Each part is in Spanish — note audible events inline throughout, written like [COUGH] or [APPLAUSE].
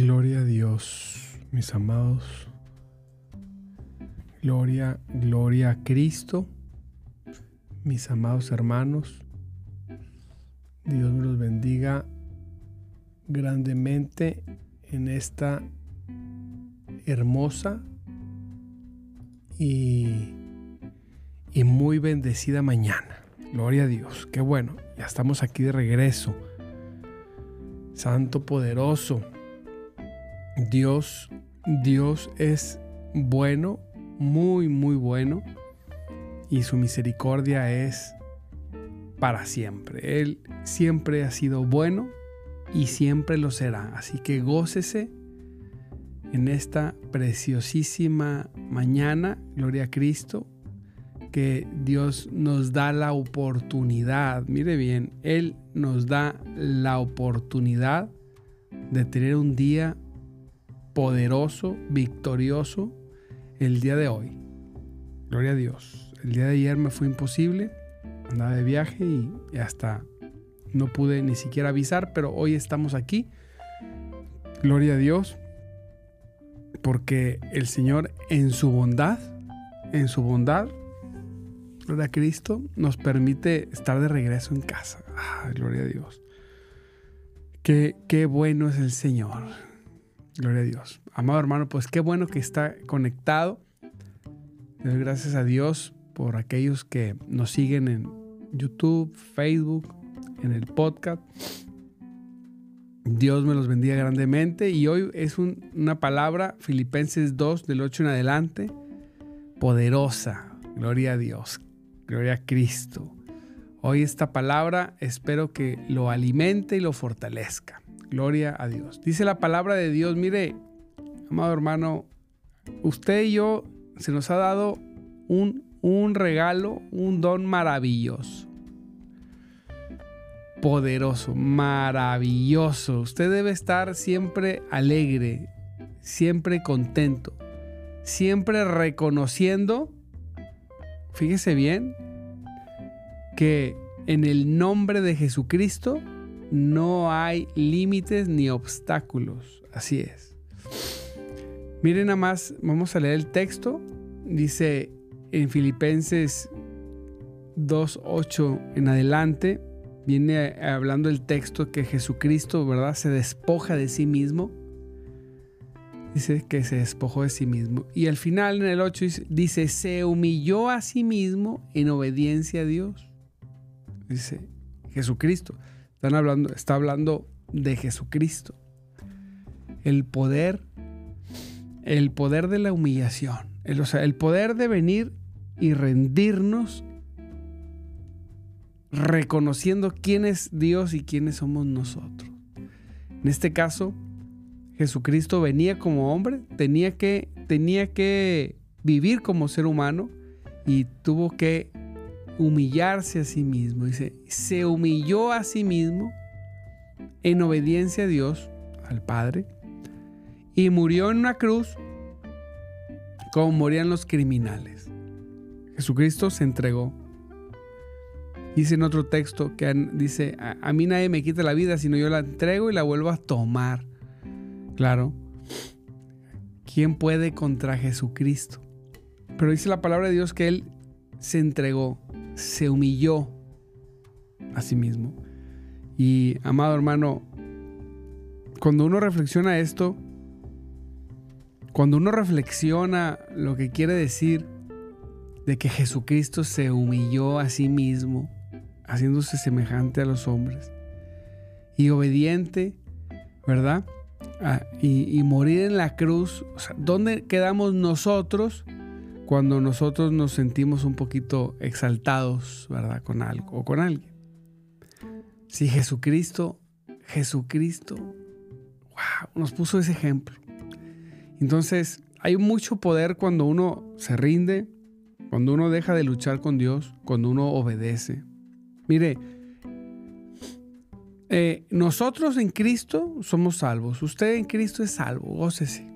Gloria a Dios, mis amados. Gloria, gloria a Cristo, mis amados hermanos. Dios me los bendiga grandemente en esta hermosa y, y muy bendecida mañana. Gloria a Dios. Qué bueno, ya estamos aquí de regreso. Santo poderoso Dios, Dios es bueno, muy, muy bueno, y su misericordia es para siempre. Él siempre ha sido bueno y siempre lo será. Así que gócese en esta preciosísima mañana, gloria a Cristo, que Dios nos da la oportunidad, mire bien, Él nos da la oportunidad de tener un día poderoso, victorioso el día de hoy. Gloria a Dios. El día de ayer me fue imposible, andaba de viaje y, hasta no pude ni siquiera avisar, pero hoy estamos aquí. Gloria a Dios, porque el Señor en su bondad, en su bondad, gloria a Cristo, nos permite estar de regreso en casa. gloria a Dios. Qué, qué bueno es el Señor. Gloria a Dios. Amado hermano, pues qué bueno que está conectado. Gracias a Dios por aquellos que nos siguen en YouTube, Facebook, en el podcast. Dios me los bendiga grandemente. Y hoy es una palabra, Filipenses 2, del 8 en adelante, poderosa. Gloria a Dios. Gloria a Cristo. Hoy esta palabra espero que lo alimente y lo fortalezca. Gloria a Dios. Dice la palabra de Dios, mire, amado hermano, usted y yo se nos ha dado un, un regalo, un don maravilloso. Poderoso, maravilloso. Usted debe estar siempre alegre, siempre contento, siempre reconociendo, fíjese bien, que en el nombre de Jesucristo no hay límites ni obstáculos. Así es. Miren nada más, vamos a leer el texto. Dice en Filipenses 2.8 en adelante, viene hablando el texto que Jesucristo, ¿verdad? Se despoja de sí mismo. Dice que se despojó de sí mismo. Y al final en el 8 dice, se humilló a sí mismo en obediencia a Dios. Dice, Jesucristo. Están hablando, está hablando de Jesucristo. El poder, el poder de la humillación. El, o sea, el poder de venir y rendirnos reconociendo quién es Dios y quiénes somos nosotros. En este caso, Jesucristo venía como hombre, tenía que, tenía que vivir como ser humano y tuvo que humillarse a sí mismo. Dice, se humilló a sí mismo en obediencia a Dios, al Padre, y murió en una cruz como morían los criminales. Jesucristo se entregó. Dice en otro texto que dice, a, mí nadie me quita la vida, sino yo la entrego y la vuelvo a tomar. Claro. ¿Quién puede contra Jesucristo? Pero dice la palabra de Dios que Él se entregó, se humilló a sí mismo. Y amado hermano, cuando uno reflexiona esto, cuando uno reflexiona lo que quiere decir de que Jesucristo se humilló a sí mismo, haciéndose semejante a los hombres, y obediente, ¿verdad? Y, morir en la cruz, ¿dónde quedamos nosotros cuando nosotros nos sentimos un poquito exaltados, ¿verdad? Con algo o con alguien. Si Jesucristo, Jesucristo, wow, nos puso ese ejemplo. Entonces, hay mucho poder cuando uno se rinde, cuando uno deja de luchar con Dios, cuando uno obedece. Mire, eh, nosotros en Cristo somos salvos. Usted en Cristo es salvo. Gócese.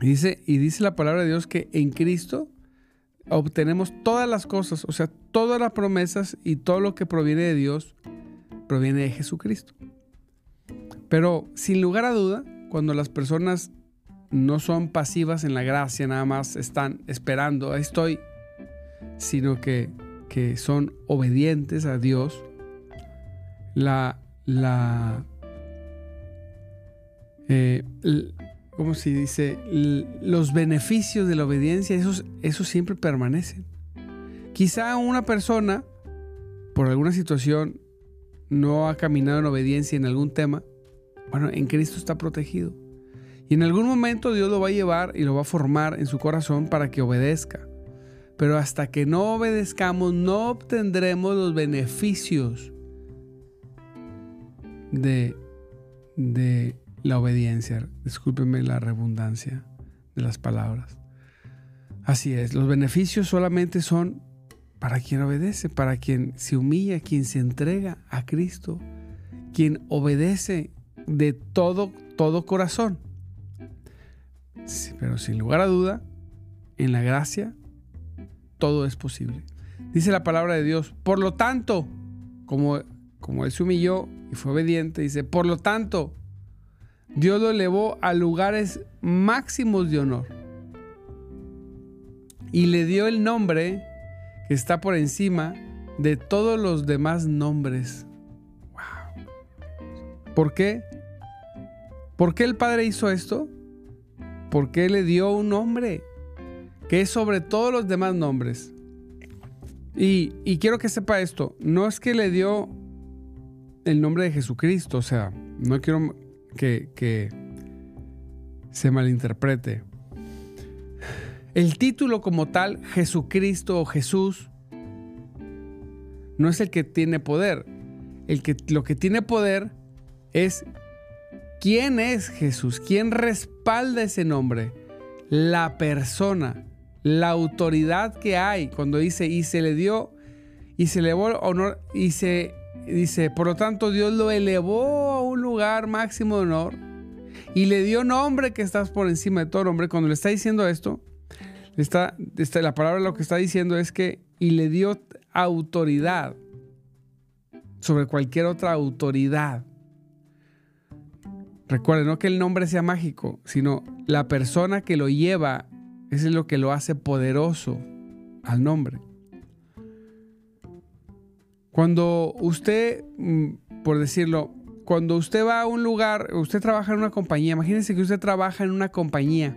Y dice, y dice la palabra de Dios que en Cristo obtenemos todas las cosas, o sea, todas las promesas y todo lo que proviene de Dios proviene de Jesucristo. Pero sin lugar a duda, cuando las personas no son pasivas en la gracia, nada más están esperando, estoy, sino que, que son obedientes a Dios, la, la, eh, ¿cómo se dice? los beneficios de la obediencia, esos, esos siempre permanecen. Quizá una persona, por alguna situación, no ha caminado en obediencia en algún tema, bueno, en Cristo está protegido. Y en algún momento Dios lo va a llevar y lo va a formar en su corazón para que obedezca. Pero hasta que no obedezcamos, no obtendremos los beneficios de, de la obediencia. Discúlpeme la redundancia de las palabras. Así es, los beneficios solamente son para quien obedece, para quien se humilla, quien se entrega a Cristo, quien obedece de todo, todo corazón. pero sin lugar a duda, en la gracia, todo es posible. Dice la palabra de Dios, por lo tanto, como, como Él se humilló y fue obediente, dice, por lo tanto, Dios lo elevó a lugares máximos de honor y le dio el nombre que está por encima de todos los demás nombres. ¿Por qué? ¿Por qué el Padre hizo esto? Porque le dio un nombre que es sobre todos los demás nombres. Y, y, quiero que sepa esto, no es que le dio el nombre de Jesucristo, o sea, no quiero que, se malinterprete. El título como tal, Jesucristo o Jesús, no es el que tiene poder. El que, lo que tiene poder es quién es Jesús, quién respalda ese nombre, la persona, la autoridad que hay cuando dice y se le dio y se le elevó honor y se dice, por lo tanto Dios lo elevó a un lugar máximo de honor y le dio nombre que estás por encima de todo nombre. Cuando le está diciendo esto, está, está, la palabra lo que está diciendo es que y le dio autoridad sobre cualquier otra autoridad. Recuerden, no que el nombre sea mágico, sino la persona que lo lleva es lo que lo hace poderoso al nombre. Cuando usted, mm, por decirlo, cuando usted va a un lugar, usted trabaja en una compañía, imagínense que usted trabaja en una compañía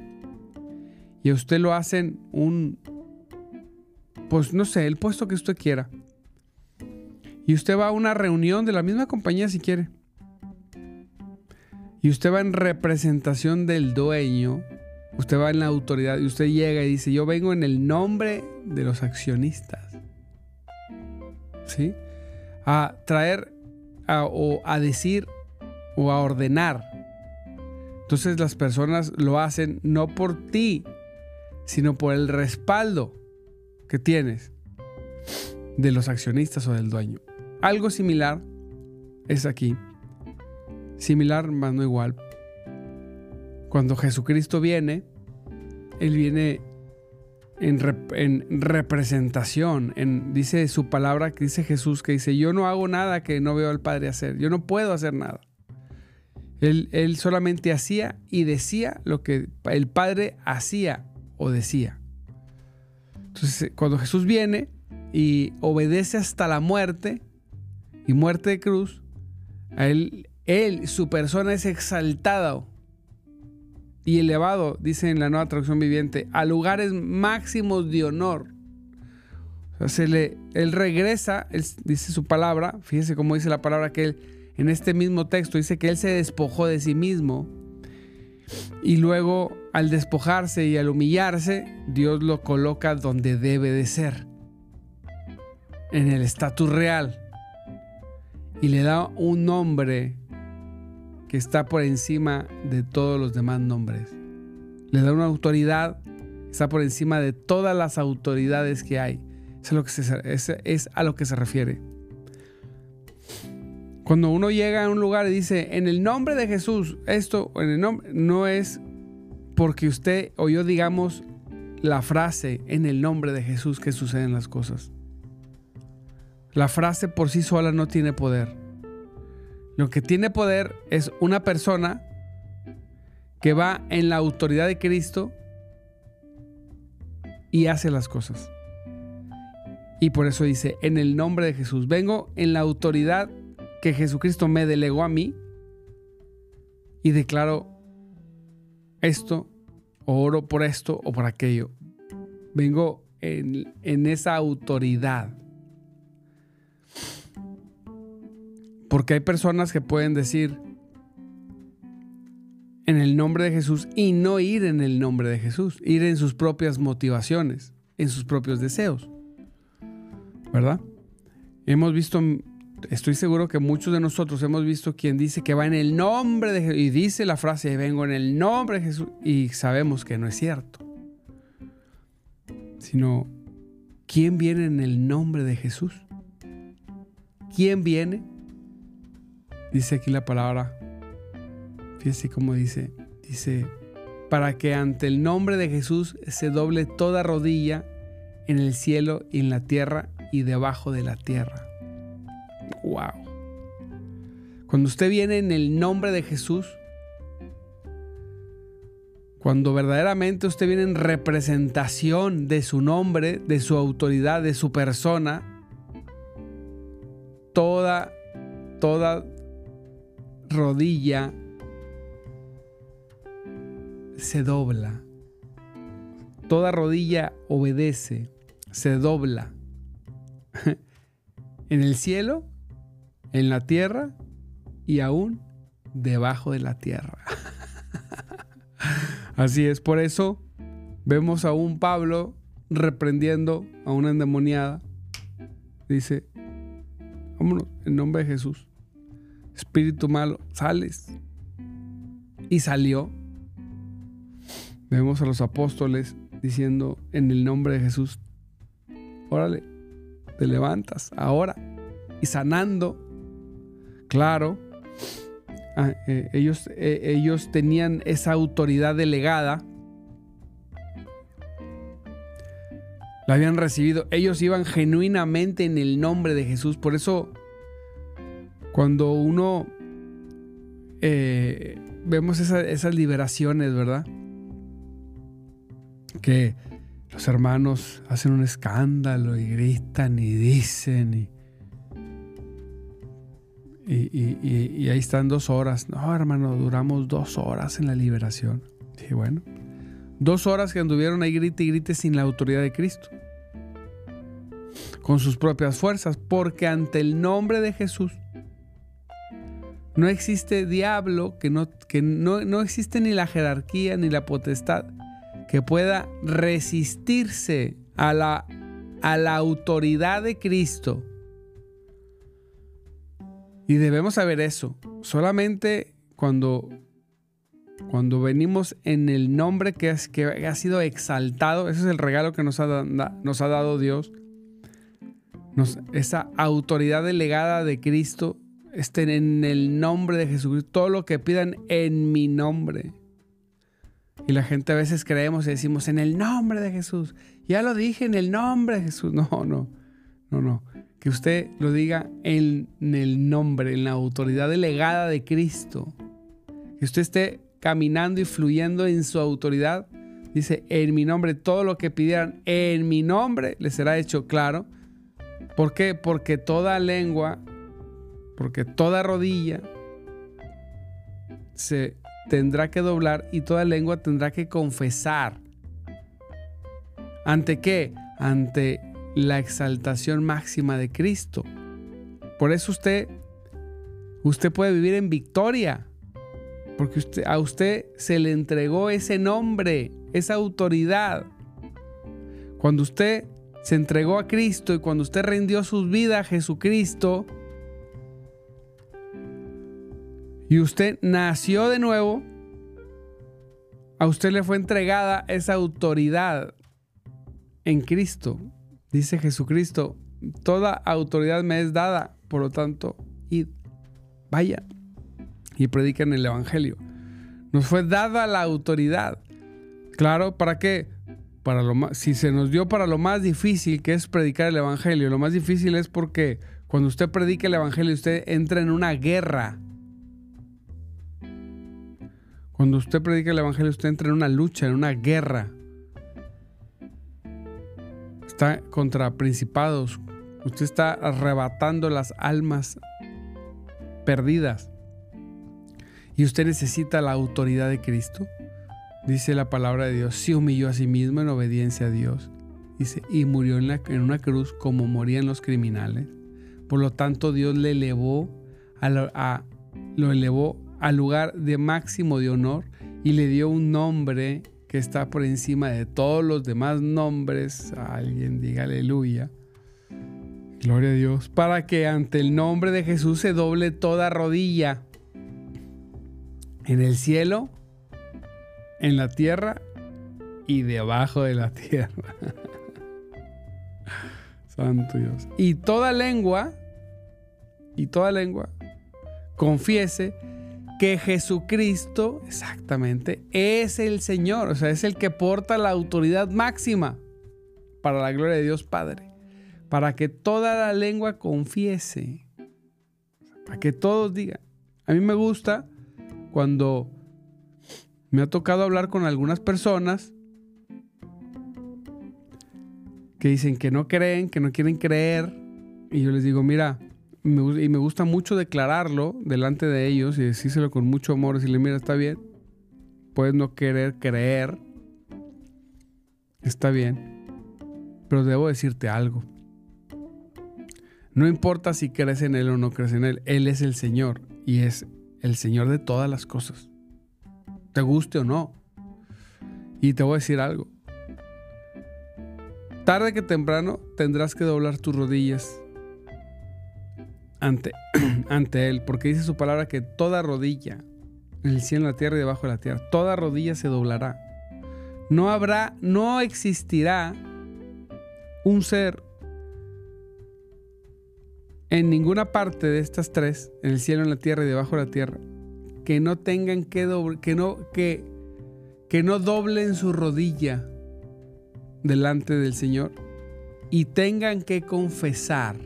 y usted lo hacen un, pues no sé, el puesto que usted quiera. Y usted va a una reunión de la misma compañía si quiere. Y usted va en representación del dueño. Usted va en la autoridad y usted llega y dice, yo vengo en el nombre de los accionistas. ¿Sí? A traer o a decir o a ordenar. Entonces las personas lo hacen no por ti, sino por el respaldo que tienes de los accionistas o del dueño. Algo similar es aquí. Similar, más no igual. Cuando Jesucristo viene, Él viene en, representación. En, dice su palabra, que dice Jesús, que dice, yo no hago nada que no veo al Padre hacer. Yo no puedo hacer nada. Él, él solamente hacía y decía lo que el Padre hacía o decía. Entonces, cuando Jesús viene y obedece hasta la muerte, y muerte de cruz, él, él, su persona es exaltada y elevado, dice en la nueva traducción viviente, a lugares máximos de honor. Se le, él regresa, dice su palabra, fíjese cómo dice la palabra que él, en este mismo texto, dice que él se despojó de sí mismo. Y luego, al despojarse y al humillarse, Dios lo coloca donde debe de ser, en el estatus real y le da un nombre que está por encima de todos los demás nombres. Le da una autoridad está por encima de todas las autoridades que hay. Es a lo que se, es, a lo que se refiere. Cuando uno llega a un lugar y dice, en el nombre de Jesús, esto, en el nombre, no es porque usted o yo digamos la frase, en el nombre de Jesús, que suceden las cosas. La frase por sí sola no tiene poder. Lo que tiene poder es una persona que va en la autoridad de Cristo y hace las cosas. Y por eso dice, en el nombre de Jesús, vengo en la autoridad que Jesucristo me delegó a mí y declaro esto, o oro por esto o por aquello. Vengo en, en esa autoridad. Porque hay personas que pueden decir en el nombre de Jesús y no ir en el nombre de Jesús, ir en sus propias motivaciones, en sus propios deseos. ¿Verdad? Hemos visto, estoy seguro que muchos de nosotros hemos visto quien dice que va en el nombre de Jesús y dice la frase, vengo en el nombre de Jesús y sabemos que no es cierto. Sino, ¿quién viene en el nombre de Jesús? ¿Quién viene? Dice aquí la palabra, fíjese cómo dice, dice, para que ante el nombre de Jesús se doble toda rodilla en el cielo y en la tierra y debajo de la tierra. Wow. Cuando usted viene en el nombre de Jesús, cuando verdaderamente usted viene en representación de su nombre, de su autoridad, de su persona, toda, toda rodilla se dobla. Toda rodilla obedece, se dobla. [LAUGHS] en el cielo, en la tierra y aún debajo de la tierra. [LAUGHS] Así es, por eso vemos a un Pablo reprendiendo a una endemoniada. Dice, vámonos, en nombre de Jesús espíritu malo, sales. Y salió. Vemos a los apóstoles diciendo en el nombre de Jesús, órale, te levantas ahora. Y sanando, claro, ah, eh, ellos, eh, ellos tenían esa autoridad delegada. La habían recibido. Ellos iban genuinamente en el nombre de Jesús. Por eso cuando uno eh, vemos esas liberaciones, ¿verdad? Que los hermanos hacen un escándalo y gritan y dicen y, ahí están dos horas. No, hermano, duramos dos horas en la liberación. Dije, bueno, dos horas que anduvieron ahí grite y grite sin la autoridad de Cristo. con sus propias fuerzas, porque ante el nombre de Jesús no existe diablo, que no, que no, no existe ni la jerarquía ni la potestad que pueda resistirse a la, a la autoridad de Cristo. Y debemos saber eso. Solamente cuando cuando venimos en el nombre que, es, que ha sido exaltado, ese es el regalo que nos ha, nos ha dado Dios, esa autoridad delegada de Cristo, estén en el nombre de Jesucristo, todo lo que pidan en mi nombre. Y la gente a veces creemos y decimos en el nombre de Jesús. Ya lo dije en el nombre de Jesús. No, no, no, no. Que usted lo diga en el nombre, en la autoridad delegada de Cristo. Que usted esté caminando y fluyendo en su autoridad. Dice, en mi nombre, todo lo que pidieran en mi nombre les será hecho claro. ¿Por qué? Porque toda lengua, porque toda rodilla se tendrá que doblar y toda lengua tendrá que confesar. ¿Ante qué? Ante la exaltación máxima de Cristo. Por eso usted, usted puede vivir en victoria. Porque usted, a usted se le entregó ese nombre, esa autoridad. Cuando usted se entregó a Cristo y cuando usted rindió su vida a Jesucristo y usted nació de nuevo, a usted le fue entregada esa autoridad en Cristo. Dice Jesucristo, toda autoridad me es dada, por lo tanto, id, vaya y predican el Evangelio. Nos fue dada la autoridad. Claro, ¿para qué? Para lo más, si se nos dio para lo más difícil, que es predicar el Evangelio, lo más difícil es porque cuando usted predica el Evangelio, usted entra en una guerra. Cuando usted predica el Evangelio, usted entra en una lucha, en una guerra. Está contra principados. Usted está arrebatando las almas perdidas y usted necesita la autoridad de Cristo. Dice la palabra de Dios, se humilló a sí mismo en obediencia a Dios. Dice, y murió en, una cruz como morían los criminales. Por lo tanto, Dios le elevó a, lo elevó al lugar de máximo de honor y le dio un nombre que está por encima de todos los demás nombres. Alguien diga aleluya. Gloria a Dios. Para que ante el nombre de Jesús se doble toda rodilla en el cielo, en la tierra y debajo de la [LAUGHS] tierra. Santo Dios. Y toda lengua, y toda lengua, confiese que Jesucristo, exactamente, es el Señor, o sea, es el que porta la autoridad máxima para la gloria de Dios Padre, para que toda la lengua confiese, para que todos digan. A mí me gusta cuando me ha tocado hablar con algunas personas que dicen que no creen, que no quieren creer, y yo les digo, mira, y me gusta mucho declararlo delante de ellos y decírselo con mucho amor, decirle, mira, está bien, puedes no querer creer, está bien, pero debo decirte algo. No importa si crees en Él o no crees en Él, Él es el Señor y es el Señor de todas las cosas. Te guste o no. Y te voy a decir algo. Tarde que temprano tendrás que doblar tus rodillas [CLEARS THROAT] ante, Él, porque dice su palabra que toda rodilla, en el cielo, en la tierra y debajo de la tierra, toda rodilla se doblará. No habrá, no existirá un ser en ninguna parte de estas tres, en el cielo, en la tierra y debajo de la tierra, que no tengan que que no, que, que no doblen su rodilla delante del Señor y tengan que confesar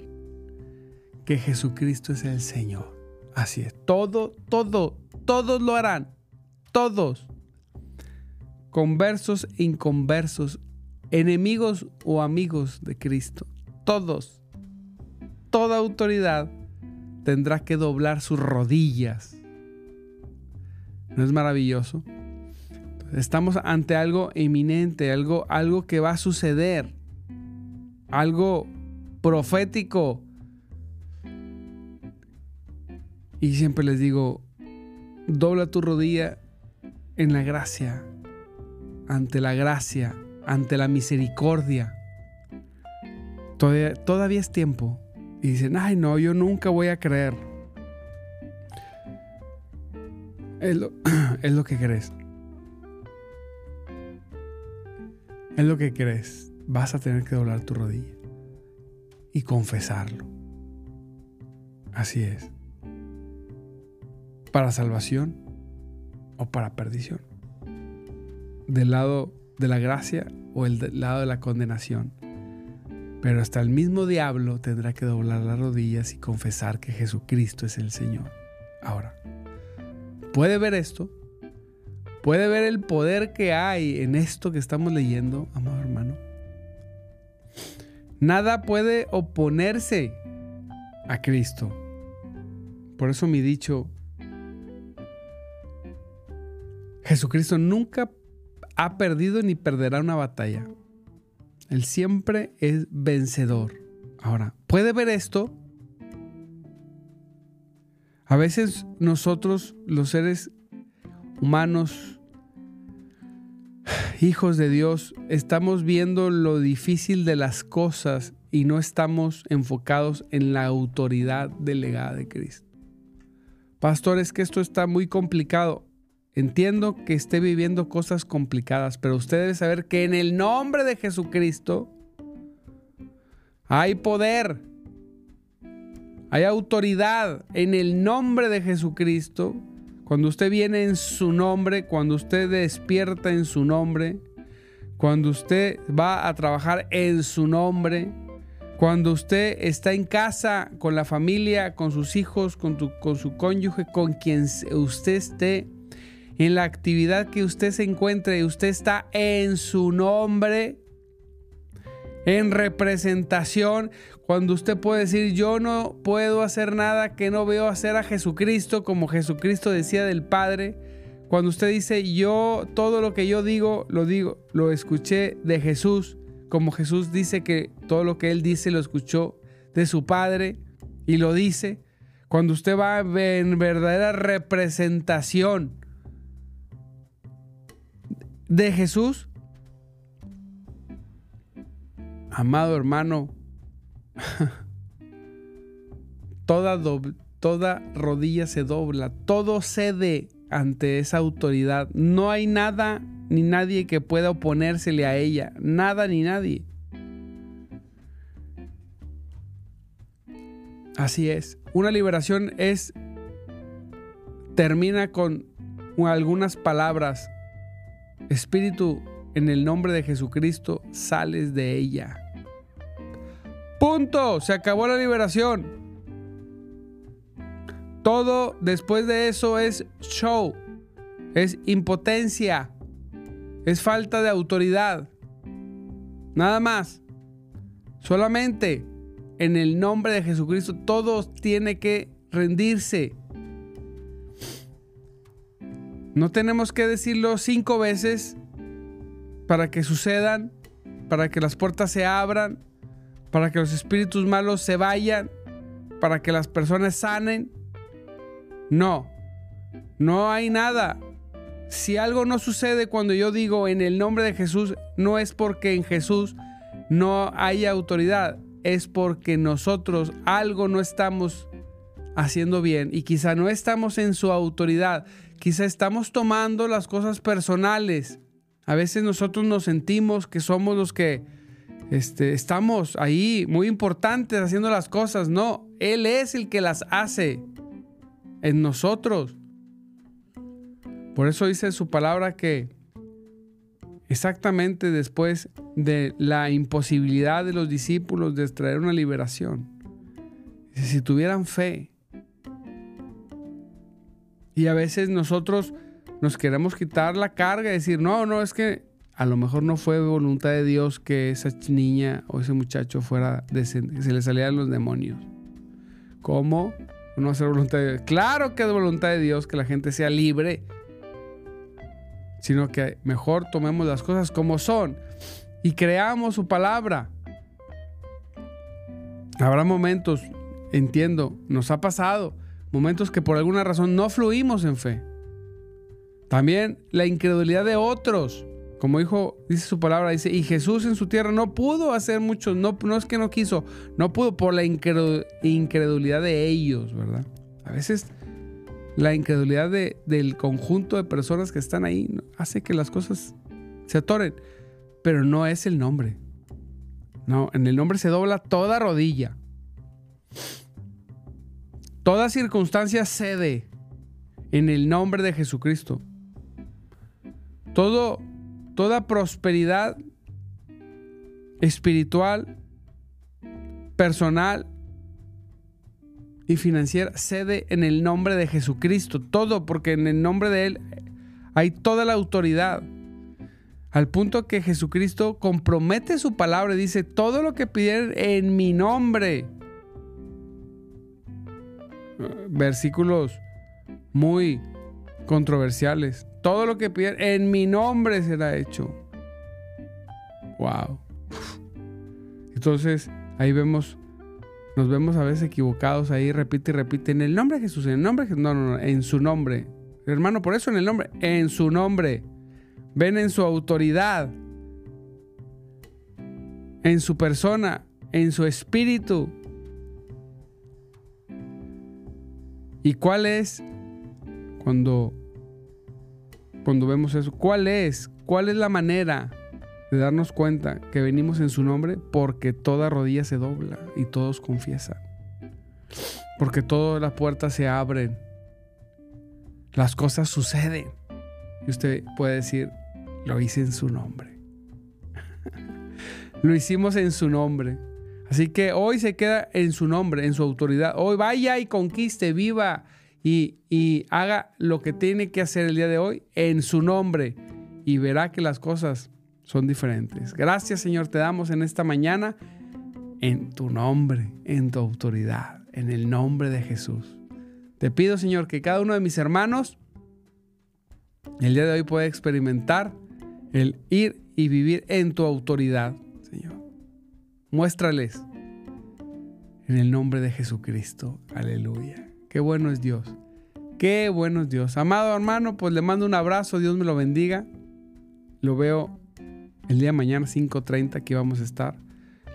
que Jesucristo es el Señor. Así es, todo, todo, todos lo harán, todos, conversos e inconversos, enemigos o amigos de Cristo, todos toda autoridad tendrá que doblar sus rodillas. ¿No es maravilloso? Estamos ante algo eminente, algo, algo que va a suceder, algo profético. Y siempre les digo, dobla tu rodilla en la gracia, ante la gracia, ante la misericordia. Todavía, es tiempo. Y dicen, ay no, yo nunca voy a creer. Es lo, [CLEARS THROAT] es lo que crees. Es lo que crees. Vas a tener que doblar tu rodilla y confesarlo. Así es. Para salvación o para perdición. Del lado de la gracia o el del lado de la condenación. Pero hasta el mismo diablo tendrá que doblar las rodillas y confesar que Jesucristo es el Señor. Ahora, ¿puede ver esto? ¿Puede ver el poder que hay en esto que estamos leyendo, amado hermano? Nada puede oponerse a Cristo. Por eso mi dicho, Jesucristo nunca ha perdido ni perderá una batalla. Él siempre es vencedor. Ahora, ¿puede ver esto? A veces nosotros, los seres humanos, hijos de Dios, estamos viendo lo difícil de las cosas y no estamos enfocados en la autoridad delegada de Cristo. Pastor, es que esto está muy complicado. Entiendo que esté viviendo cosas complicadas, pero usted debe saber que en el nombre de Jesucristo hay poder, hay autoridad en el nombre de Jesucristo. Cuando usted viene en su nombre, cuando usted despierta en su nombre, cuando usted va a trabajar en su nombre, cuando usted está en casa con la familia, con sus hijos, con, su cónyuge, con quien usted esté, en la actividad que usted se encuentre y usted está en su nombre, en representación, cuando usted puede decir, yo no puedo hacer nada que no veo hacer a Jesucristo, como Jesucristo decía del Padre. Cuando usted dice, yo todo lo que yo digo, lo digo, lo escuché de Jesús, como Jesús dice que todo lo que él dice lo escuchó de su Padre y lo dice. Cuando usted va en verdadera representación de Jesús, amado hermano, [LAUGHS] toda, toda rodilla se dobla, todo cede ante esa autoridad. No hay nada ni nadie que pueda oponérsele a ella. Nada ni nadie. Así es. Una liberación es termina con algunas palabras. Espíritu, en el nombre de Jesucristo, sales de ella. Punto. Se acabó la liberación. Todo después de eso es show. Es impotencia. Es falta de autoridad. Nada más. Solamente en el nombre de Jesucristo todo tiene que rendirse. No tenemos que decirlo cinco veces para que sucedan, para que las puertas se abran, para que los espíritus malos se vayan, para que las personas sanen. No, no hay nada. Si algo no sucede cuando yo digo en el nombre de Jesús, no es porque en Jesús no haya autoridad, es porque nosotros algo no estamos haciendo bien y quizá no estamos en su autoridad, quizá estamos tomando las cosas personales. A veces nosotros nos sentimos que somos los que este, estamos ahí muy importantes haciendo las cosas. No, Él es el que las hace en nosotros. Por eso dice su palabra que exactamente después de la imposibilidad de los discípulos de traer una liberación, si tuvieran fe, y a veces nosotros nos queremos quitar la carga y decir, no, no, es que a lo mejor no fue voluntad de Dios que esa niña o ese muchacho fuera, de, se le salieran los demonios. ¿Cómo? No hacer voluntad de Dios. Claro que es voluntad de Dios que la gente sea libre, sino que mejor tomemos las cosas como son y creamos su palabra. Habrá momentos, entiendo, nos ha pasado, momentos que por alguna razón no fluimos en fe. También la incredulidad de otros. Como dijo, dice su palabra, dice, y Jesús en su tierra no pudo hacer mucho, no, no es que no quiso, no pudo por la incredulidad de ellos, ¿verdad? A veces la incredulidad del conjunto de personas que están ahí hace que las cosas se atoren, pero no es el nombre. No, en el nombre se dobla toda rodilla. Toda circunstancia cede en el nombre de Jesucristo. Todo toda prosperidad espiritual, personal y financiera cede en el nombre de Jesucristo. Todo, porque en el nombre de Él hay toda la autoridad. Al punto que Jesucristo compromete su palabra y dice, todo lo que pidieron en mi nombre. Versículos muy controversiales. Todo lo que pidieran en mi nombre será hecho. Wow. Entonces, ahí vemos, nos vemos a veces equivocados ahí, repite y repite, en el nombre de Jesús, en el nombre de no, no, no, en su nombre. Hermano, por eso en el nombre, en su nombre. Ven en su autoridad, en su persona, en su espíritu. ¿Y cuál es cuando cuando vemos eso. ¿Cuál es? ¿Cuál es la manera de darnos cuenta que venimos en su nombre? Porque toda rodilla se dobla y todos confiesan. Porque todas las puertas se abren. Las cosas suceden. Y usted puede decir, lo hice en su nombre. [LAUGHS] lo hicimos en su nombre. Así que hoy se queda en su nombre, en su autoridad. Hoy vaya y conquiste, viva y, haga lo que tiene que hacer el día de hoy en su nombre y verá que las cosas son diferentes. Gracias Señor, te damos en esta mañana en tu nombre, en tu autoridad, en el nombre de Jesús. Te pido Señor que cada uno de mis hermanos el día de hoy pueda experimentar el ir y vivir en tu autoridad, Señor. Muéstrales en el nombre de Jesucristo. Aleluya. Qué bueno es Dios. Qué bueno es Dios. Amado hermano, pues le mando un abrazo. Dios me lo bendiga. Lo veo el día de mañana 5.30 que vamos a estar.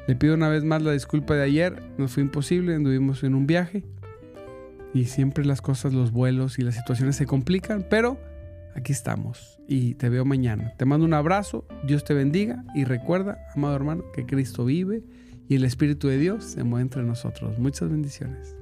Le pido una vez más la disculpa de ayer. Nos fue imposible. Anduvimos en un viaje. Y siempre las cosas, los vuelos y las situaciones se complican. Pero aquí estamos. Y te veo mañana. Te mando un abrazo. Dios te bendiga. Y recuerda, amado hermano, que Cristo vive y el Espíritu de Dios se mueve entre nosotros. Muchas bendiciones.